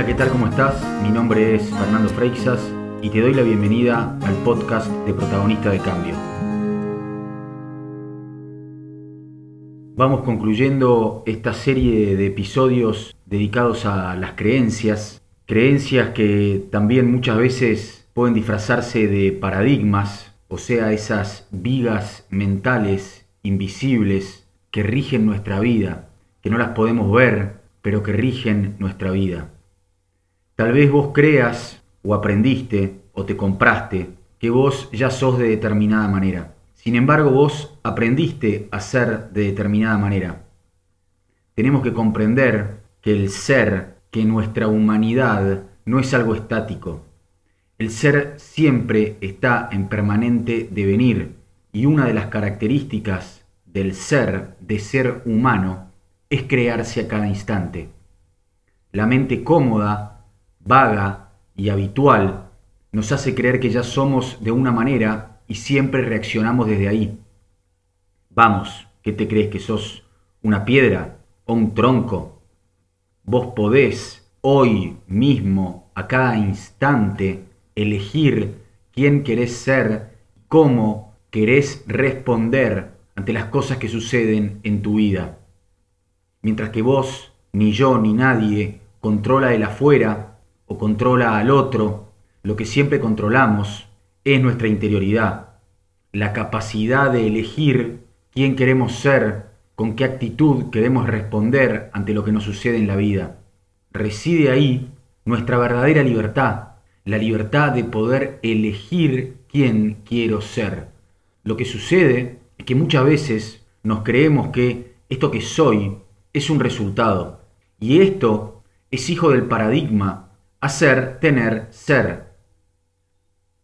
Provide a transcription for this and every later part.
Hola, ¿qué tal? ¿Cómo estás? Mi nombre es Fernando Freixas y te doy la bienvenida al podcast de Protagonista de Cambio. Vamos concluyendo esta serie de episodios dedicados a las creencias, creencias que también muchas veces pueden disfrazarse de paradigmas, o sea, esas vigas mentales invisibles que rigen nuestra vida, que no las podemos ver, pero que rigen nuestra vida. Tal vez vos creas o aprendiste o te compraste que vos ya sos de determinada manera. Sin embargo, vos aprendiste a ser de determinada manera. Tenemos que comprender que el ser, que nuestra humanidad no es algo estático. El ser siempre está en permanente devenir y una de las características del ser, de ser humano, es crearse a cada instante. La mente cómoda vaga y habitual nos hace creer que ya somos de una manera y siempre reaccionamos desde ahí. Vamos, ¿qué te crees que sos? ¿Una piedra o un tronco? Vos podés hoy mismo, a cada instante, elegir quién querés ser, cómo querés responder ante las cosas que suceden en tu vida. Mientras que vos, ni yo, ni nadie controla el afuera, o controla al otro, lo que siempre controlamos es nuestra interioridad, la capacidad de elegir quién queremos ser, con qué actitud queremos responder ante lo que nos sucede en la vida. Reside ahí nuestra verdadera libertad, la libertad de poder elegir quién quiero ser. Lo que sucede es que muchas veces nos creemos que esto que soy es un resultado, y esto es hijo del paradigma hacer, tener, ser.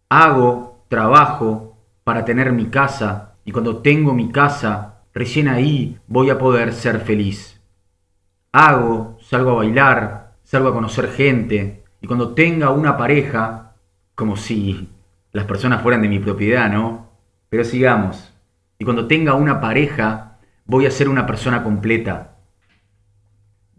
Hago, trabajo para tener mi casa y cuando tengo mi casa, recién ahí voy a poder ser feliz. Hago, salgo a bailar, salgo a conocer gente y cuando tenga una pareja, como si las personas fueran de mi propiedad, ¿no? Pero sigamos. Y cuando tenga una pareja, voy a ser una persona completa,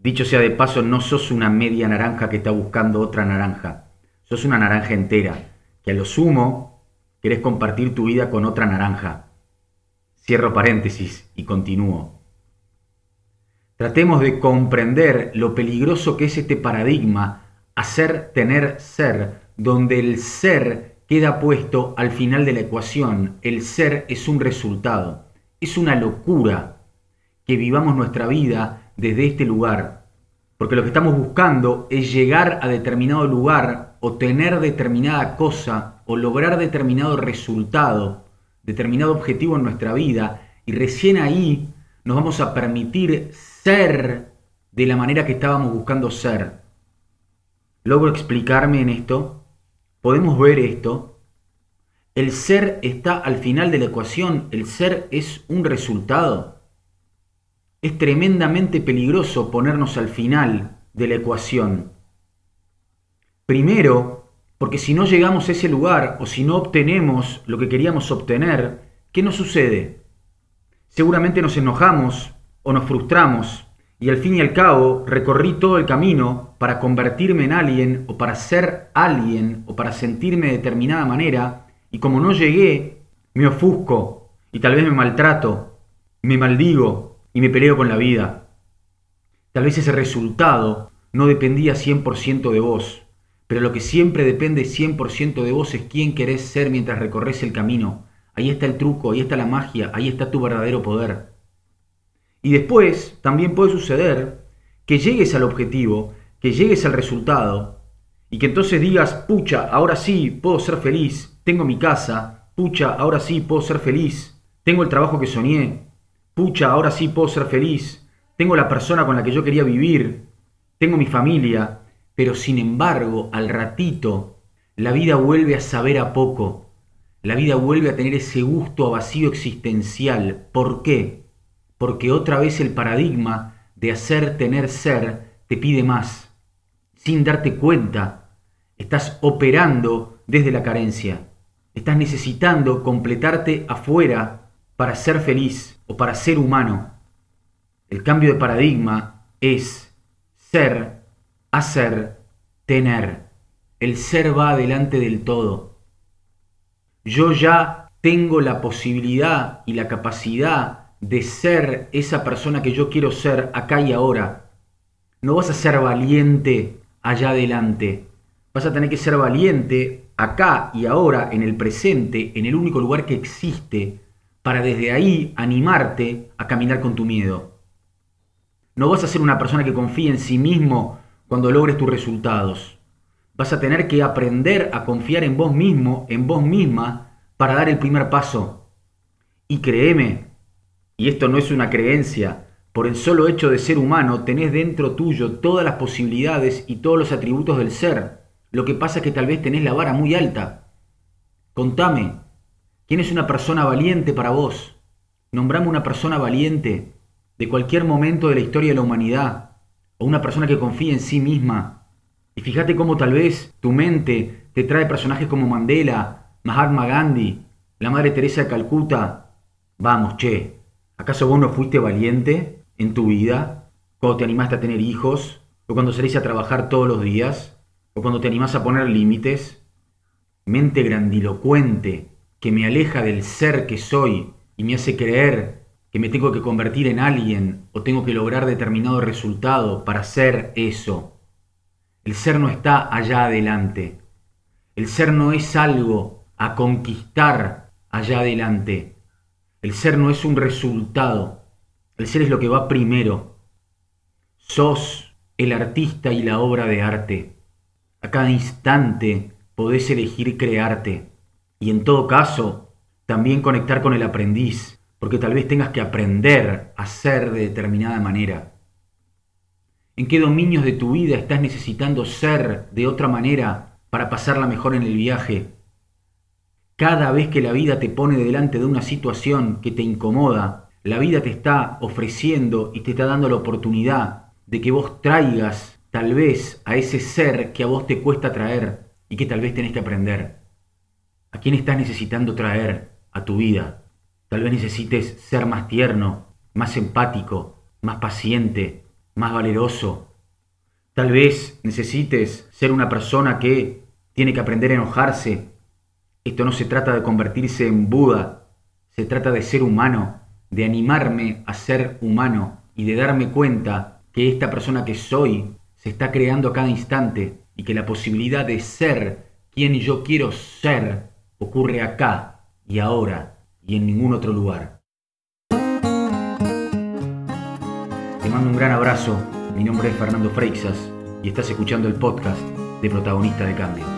Dicho sea de paso, no sos una media naranja que está buscando otra naranja. Sos una naranja entera, que a lo sumo querés compartir tu vida con otra naranja. Cierro paréntesis y continúo. Tratemos de comprender lo peligroso que es este paradigma hacer, tener, ser, donde el ser queda puesto al final de la ecuación. El ser es un resultado. Es una locura que vivamos nuestra vida desde este lugar, porque lo que estamos buscando es llegar a determinado lugar o tener determinada cosa o lograr determinado resultado, determinado objetivo en nuestra vida y recién ahí nos vamos a permitir ser de la manera que estábamos buscando ser. ¿Logro explicarme en esto? ¿Podemos ver esto? El ser está al final de la ecuación, el ser es un resultado. Es tremendamente peligroso ponernos al final de la ecuación. Primero, porque si no llegamos a ese lugar o si no obtenemos lo que queríamos obtener, ¿qué nos sucede? Seguramente nos enojamos o nos frustramos y al fin y al cabo recorrí todo el camino para convertirme en alguien o para ser alguien o para sentirme de determinada manera y como no llegué, me ofusco y tal vez me maltrato, me maldigo y me peleo con la vida. Tal vez ese resultado no dependía 100% de vos, pero lo que siempre depende 100% de vos es quién querés ser mientras recorres el camino. Ahí está el truco, ahí está la magia, ahí está tu verdadero poder. Y después también puede suceder que llegues al objetivo, que llegues al resultado, y que entonces digas, pucha, ahora sí puedo ser feliz, tengo mi casa, pucha, ahora sí puedo ser feliz, tengo el trabajo que soñé, pucha, ahora sí puedo ser feliz, tengo la persona con la que yo quería vivir, tengo mi familia, pero sin embargo, al ratito, la vida vuelve a saber a poco, la vida vuelve a tener ese gusto a vacío existencial. ¿Por qué? Porque otra vez el paradigma de hacer, tener, ser te pide más. Sin darte cuenta, estás operando desde la carencia. Estás necesitando completarte afuera para ser feliz o para ser humano. El cambio de paradigma es ser, hacer, tener. El ser va adelante del todo. Yo ya tengo la posibilidad y la capacidad de ser esa persona que yo quiero ser acá y ahora. No vas a ser valiente allá adelante. Vas a tener que ser valiente acá y ahora, en el presente, en el único lugar que existe, para desde ahí animarte a caminar con tu miedo. No vas a ser una persona que confíe en sí mismo cuando logres tus resultados. Vas a tener que aprender a confiar en vos mismo, en vos misma, para dar el primer paso. Y créeme, y esto no es una creencia, por el solo hecho de ser humano tenés dentro tuyo todas las posibilidades y todos los atributos del ser. Lo que pasa es que tal vez tenés la vara muy alta. Contame, ¿quién es una persona valiente para vos? Nombrame una persona valiente de cualquier momento de la historia de la humanidad, o una persona que confíe en sí misma. Y fíjate cómo tal vez tu mente te trae personajes como Mandela, Mahatma Gandhi, la Madre Teresa de Calcuta. Vamos, che, ¿acaso vos no fuiste valiente en tu vida? Cuando te animaste a tener hijos, o cuando salís a trabajar todos los días, o cuando te animás a poner límites, mente grandilocuente que me aleja del ser que soy y me hace creer que me tengo que convertir en alguien o tengo que lograr determinado resultado para ser eso. El ser no está allá adelante. El ser no es algo a conquistar allá adelante. El ser no es un resultado. El ser es lo que va primero. Sos el artista y la obra de arte. A cada instante podés elegir crearte y en todo caso también conectar con el aprendiz, porque tal vez tengas que aprender a ser de determinada manera. ¿En qué dominios de tu vida estás necesitando ser de otra manera para pasarla mejor en el viaje? Cada vez que la vida te pone delante de una situación que te incomoda, la vida te está ofreciendo y te está dando la oportunidad de que vos traigas tal vez a ese ser que a vos te cuesta traer y que tal vez tenés que aprender. ¿A quién estás necesitando traer a tu vida? Tal vez necesites ser más tierno, más empático, más paciente, más valeroso. Tal vez necesites ser una persona que tiene que aprender a enojarse. Esto no se trata de convertirse en Buda, se trata de ser humano, de animarme a ser humano y de darme cuenta que esta persona que soy se está creando a cada instante y que la posibilidad de ser quien yo quiero ser ocurre acá y ahora y en ningún otro lugar. Te mando un gran abrazo, mi nombre es Fernando Freixas y estás escuchando el podcast de Protagonista de Cambio.